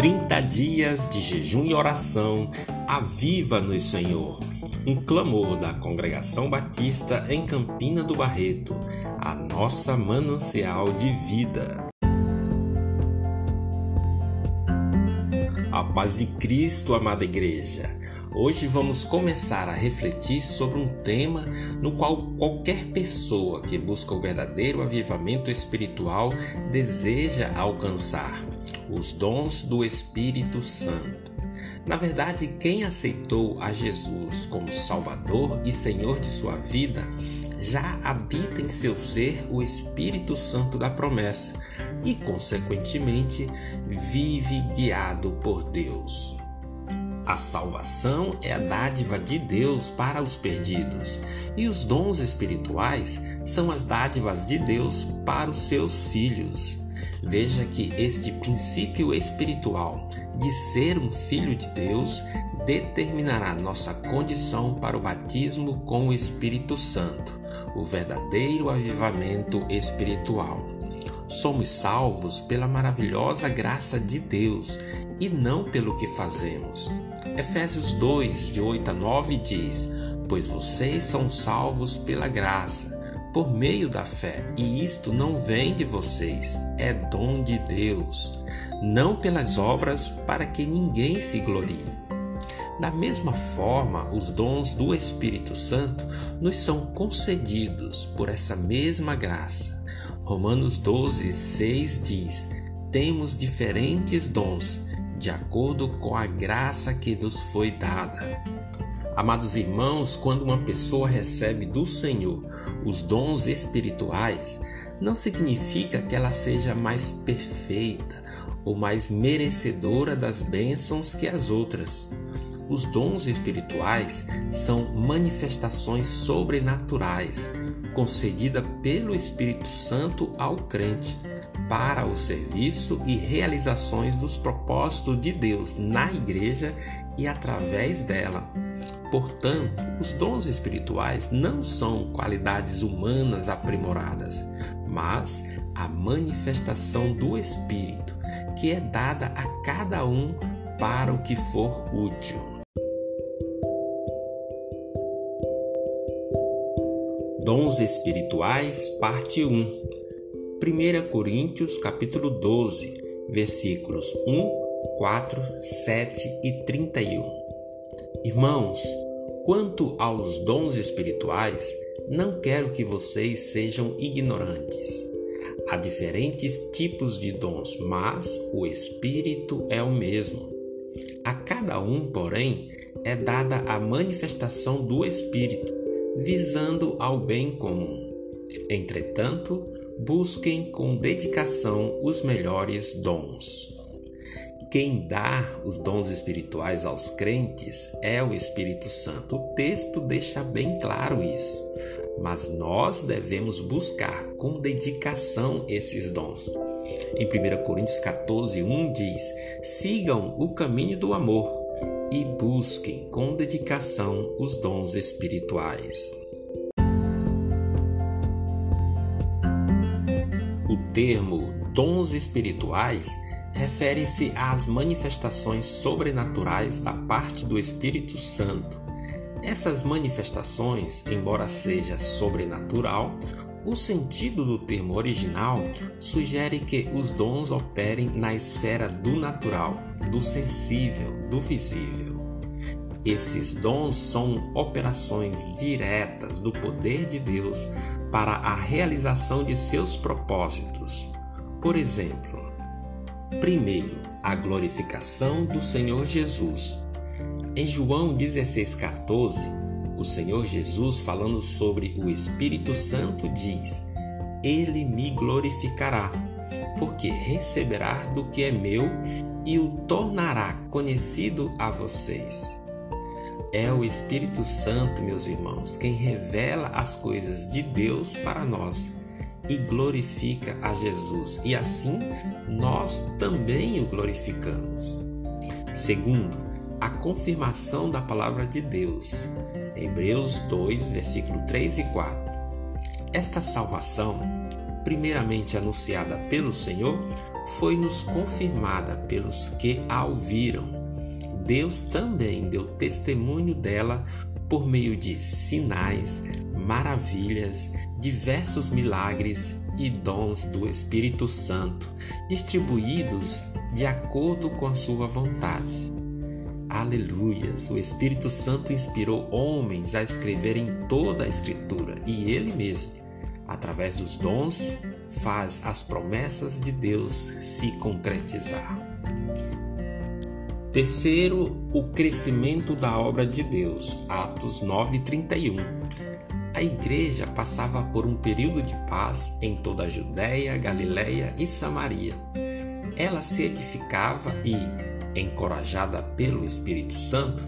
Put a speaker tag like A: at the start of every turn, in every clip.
A: 30 dias de jejum e oração, aviva-nos, Senhor. Um clamor da Congregação Batista em Campina do Barreto, a nossa manancial de vida. A paz de Cristo, amada igreja. Hoje vamos começar a refletir sobre um tema no qual qualquer pessoa que busca o verdadeiro avivamento espiritual deseja alcançar: os dons do Espírito Santo. Na verdade, quem aceitou a Jesus como Salvador e Senhor de sua vida já habita em seu ser o Espírito Santo da promessa e, consequentemente, vive guiado por Deus. A salvação é a dádiva de Deus para os perdidos, e os dons espirituais são as dádivas de Deus para os seus filhos. Veja que este princípio espiritual de ser um filho de Deus determinará nossa condição para o batismo com o Espírito Santo, o verdadeiro avivamento espiritual. Somos salvos pela maravilhosa graça de Deus e não pelo que fazemos. Efésios 2, de 8 a 9 diz: Pois vocês são salvos pela graça, por meio da fé, e isto não vem de vocês, é dom de Deus, não pelas obras, para que ninguém se glorie. Da mesma forma, os dons do Espírito Santo nos são concedidos por essa mesma graça. Romanos 12, 6 diz: Temos diferentes dons, de acordo com a graça que nos foi dada. Amados irmãos, quando uma pessoa recebe do Senhor os dons espirituais, não significa que ela seja mais perfeita ou mais merecedora das bênçãos que as outras. Os dons espirituais são manifestações sobrenaturais concedida pelo Espírito Santo ao crente para o serviço e realizações dos propósitos de Deus na igreja e através dela. Portanto, os dons espirituais não são qualidades humanas aprimoradas, mas a manifestação do Espírito, que é dada a cada um para o que for útil. Dons espirituais, parte 1. 1 Coríntios, capítulo 12, versículos 1, 4, 7 e 31. Irmãos, quanto aos dons espirituais, não quero que vocês sejam ignorantes. Há diferentes tipos de dons, mas o Espírito é o mesmo. A cada um, porém, é dada a manifestação do Espírito visando ao bem comum. Entretanto, busquem com dedicação os melhores dons. Quem dá os dons espirituais aos crentes é o Espírito Santo. O texto deixa bem claro isso. Mas nós devemos buscar com dedicação esses dons. Em 1 Coríntios 14, 1 diz: Sigam o caminho do amor e busquem com dedicação os dons espirituais. O termo dons espirituais refere-se às manifestações sobrenaturais da parte do Espírito Santo. Essas manifestações, embora seja sobrenatural, o sentido do termo original sugere que os dons operem na esfera do natural, do sensível, do visível. Esses dons são operações diretas do poder de Deus para a realização de seus propósitos. Por exemplo, primeiro, a glorificação do Senhor Jesus. Em João 16,14, o Senhor Jesus, falando sobre o Espírito Santo, diz: Ele me glorificará, porque receberá do que é meu e o tornará conhecido a vocês. É o Espírito Santo, meus irmãos, quem revela as coisas de Deus para nós e glorifica a Jesus, e assim nós também o glorificamos. Segundo, a confirmação da palavra de Deus. Hebreus 2, versículo 3 e 4. Esta salvação primeiramente anunciada pelo Senhor, foi-nos confirmada pelos que a ouviram. Deus também deu testemunho dela por meio de sinais, maravilhas, diversos milagres e dons do Espírito Santo, distribuídos de acordo com a sua vontade. Aleluias! O Espírito Santo inspirou homens a escreverem toda a Escritura e ele mesmo, através dos dons, faz as promessas de Deus se concretizar. Terceiro, o crescimento da obra de Deus. Atos 9:31. A igreja passava por um período de paz em toda a Judéia, Galiléia e Samaria. Ela se edificava e, encorajada pelo Espírito Santo,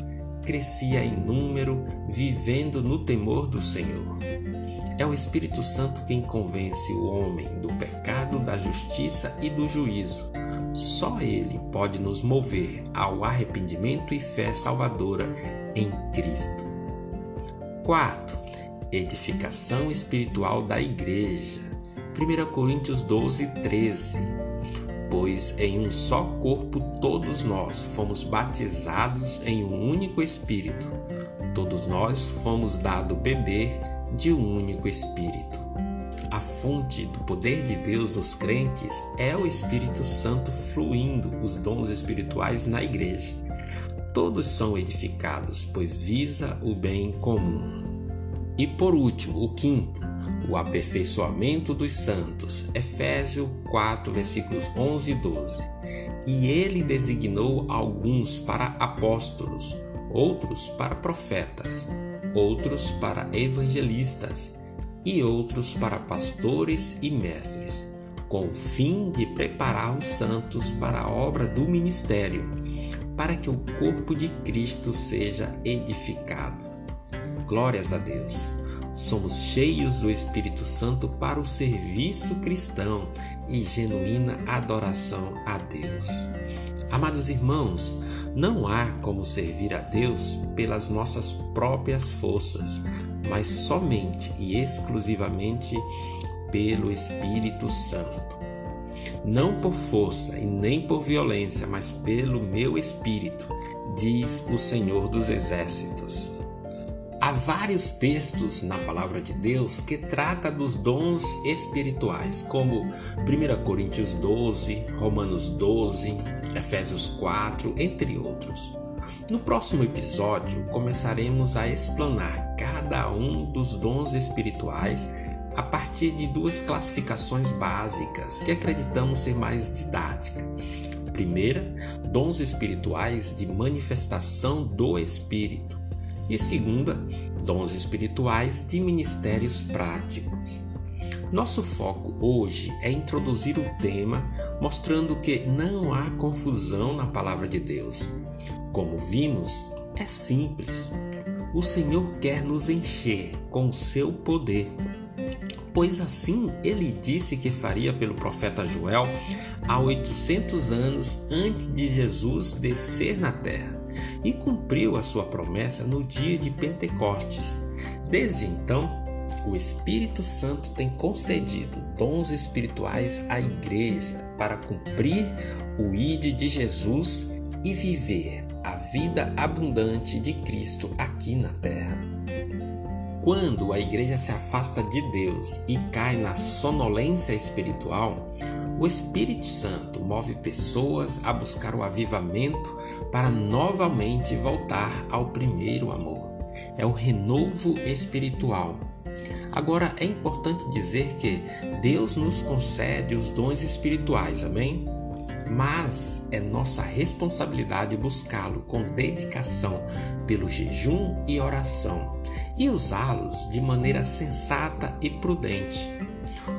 A: crescia em número, vivendo no temor do Senhor. É o Espírito Santo quem convence o homem do pecado, da justiça e do juízo. Só Ele pode nos mover ao arrependimento e fé salvadora em Cristo. Quarto, edificação espiritual da igreja. 1 Coríntios 12, 13 pois em um só corpo todos nós fomos batizados em um único Espírito. Todos nós fomos dado beber de um único Espírito. A fonte do poder de Deus nos crentes é o Espírito Santo fluindo os dons espirituais na igreja. Todos são edificados, pois visa o bem comum. E por último, o quinto, o aperfeiçoamento dos santos. Efésios 4, versículos 11 e 12. E ele designou alguns para apóstolos, outros para profetas, outros para evangelistas e outros para pastores e mestres, com o fim de preparar os santos para a obra do ministério, para que o corpo de Cristo seja edificado. Glórias a Deus! Somos cheios do Espírito Santo para o serviço cristão e genuína adoração a Deus. Amados irmãos, não há como servir a Deus pelas nossas próprias forças, mas somente e exclusivamente pelo Espírito Santo. Não por força e nem por violência, mas pelo meu espírito, diz o Senhor dos Exércitos. Há vários textos na palavra de Deus que trata dos dons espirituais, como 1 Coríntios 12, Romanos 12, Efésios 4, entre outros. No próximo episódio, começaremos a explanar cada um dos dons espirituais a partir de duas classificações básicas que acreditamos ser mais didática. Primeira, dons espirituais de manifestação do Espírito e segunda, dons espirituais de ministérios práticos. Nosso foco hoje é introduzir o tema mostrando que não há confusão na palavra de Deus. Como vimos, é simples. O Senhor quer nos encher com o seu poder, pois assim ele disse que faria pelo profeta Joel há 800 anos antes de Jesus descer na terra e cumpriu a sua promessa no dia de Pentecostes. Desde então, o Espírito Santo tem concedido dons espirituais à igreja para cumprir o ide de Jesus e viver a vida abundante de Cristo aqui na terra. Quando a igreja se afasta de Deus e cai na sonolência espiritual, o Espírito Santo move pessoas a buscar o avivamento para novamente voltar ao primeiro amor. É o renovo espiritual. Agora é importante dizer que Deus nos concede os dons espirituais, amém? Mas é nossa responsabilidade buscá-lo com dedicação pelo jejum e oração e usá-los de maneira sensata e prudente.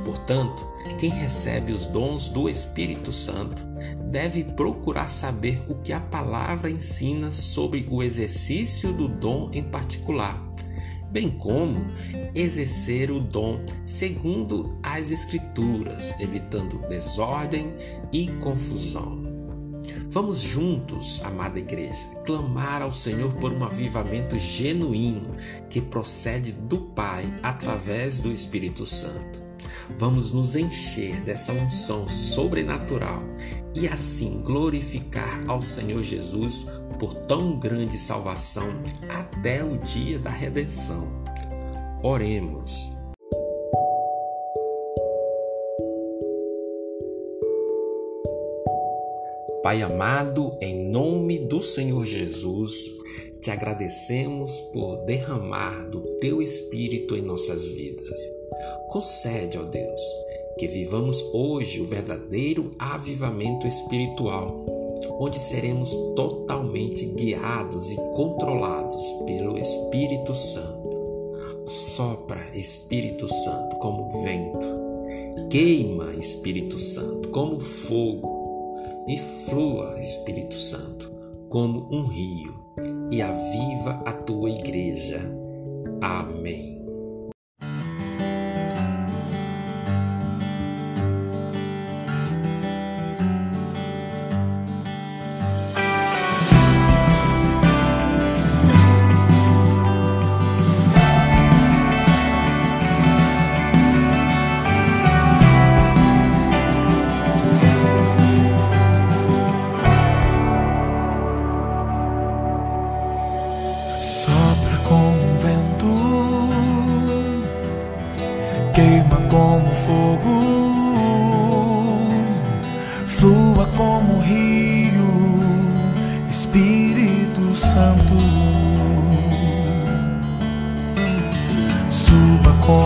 A: Portanto, quem recebe os dons do Espírito Santo deve procurar saber o que a palavra ensina sobre o exercício do dom em particular, bem como exercer o dom segundo as Escrituras, evitando desordem e confusão. Vamos juntos, amada igreja, clamar ao Senhor por um avivamento genuíno que procede do Pai através do Espírito Santo. vamos nos encher dessa unção sobrenatural e assim glorificar ao Senhor Jesus por tão grande salvação até o dia da redenção. Oremos. Pai amado, em nome do Senhor Jesus, te agradecemos por derramar do teu Espírito em nossas vidas. Concede, ó Deus, que vivamos hoje o verdadeiro avivamento espiritual, onde seremos totalmente guiados e controlados pelo Espírito Santo. Sopra, Espírito Santo, como vento. Queima, Espírito Santo, como fogo e flua, Espírito Santo, como um rio, e aviva a tua igreja. Amém.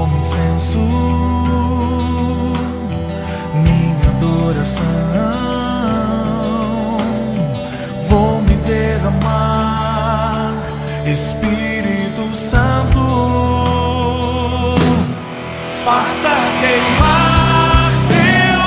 B: Como incenso, minha adoração, vou me derramar, Espírito Santo. Faça queimar teu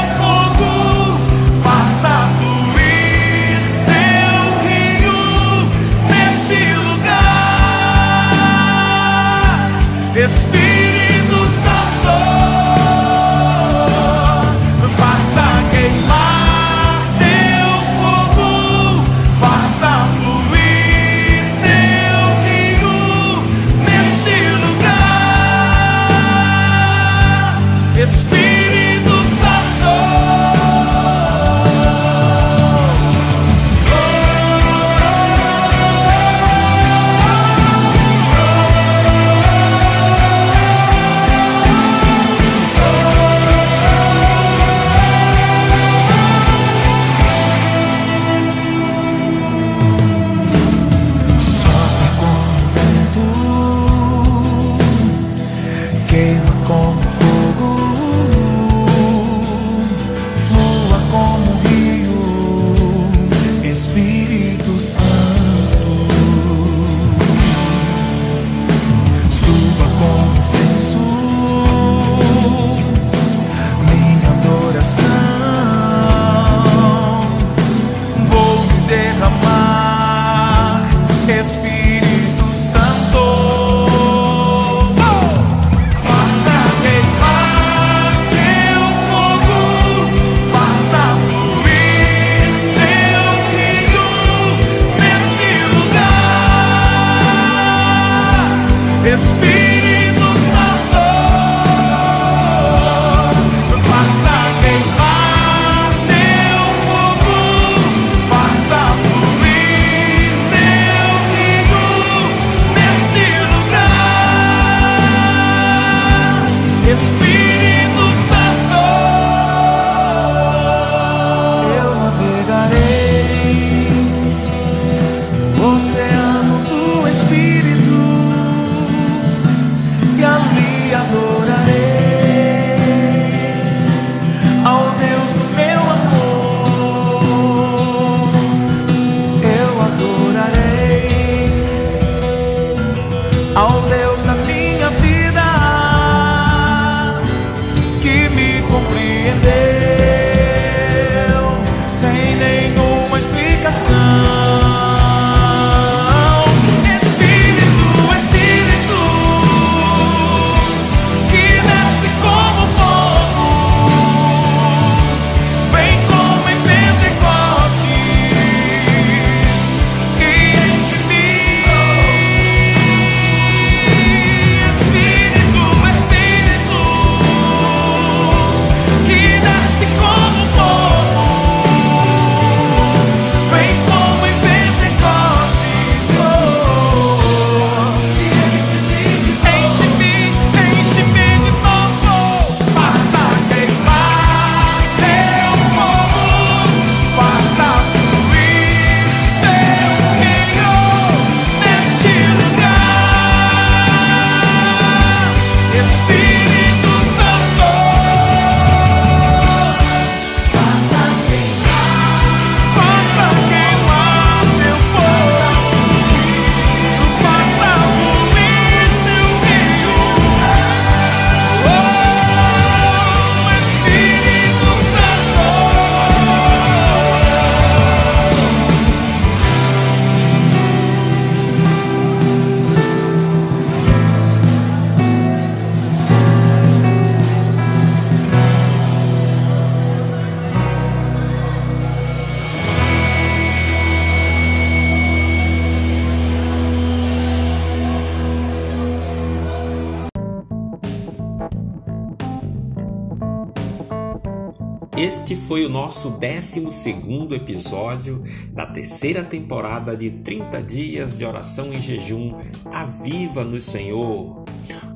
A: Este foi o nosso 12 episódio da terceira temporada de 30 dias de oração e jejum. Aviva no Senhor!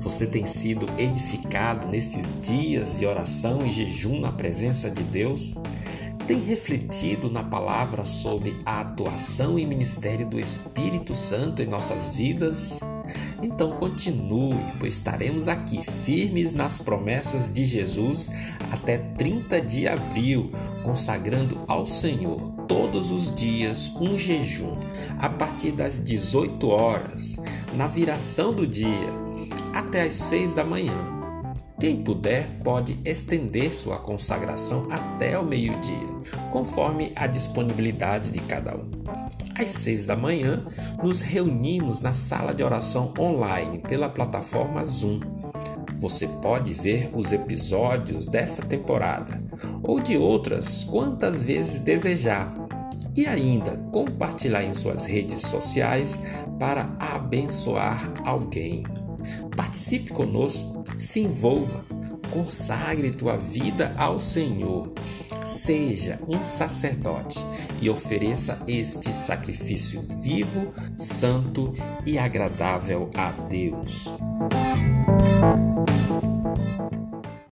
A: Você tem sido edificado nesses dias de oração e jejum na presença de Deus? Tem refletido na palavra sobre a atuação e ministério do Espírito Santo em nossas vidas? Então continue, pois estaremos aqui firmes nas promessas de Jesus até 30 de abril, consagrando ao Senhor todos os dias um jejum a partir das 18 horas, na viração do dia, até às 6 da manhã. Quem puder pode estender sua consagração até o meio-dia, conforme a disponibilidade de cada um. Às seis da manhã, nos reunimos na sala de oração online pela plataforma Zoom. Você pode ver os episódios dessa temporada ou de outras quantas vezes desejar e ainda compartilhar em suas redes sociais para abençoar alguém. Participe conosco, se envolva, consagre tua vida ao Senhor. Seja um sacerdote e ofereça este sacrifício vivo, santo e agradável a Deus.